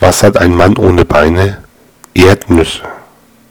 Was hat ein Mann ohne Beine? Erdnüsse.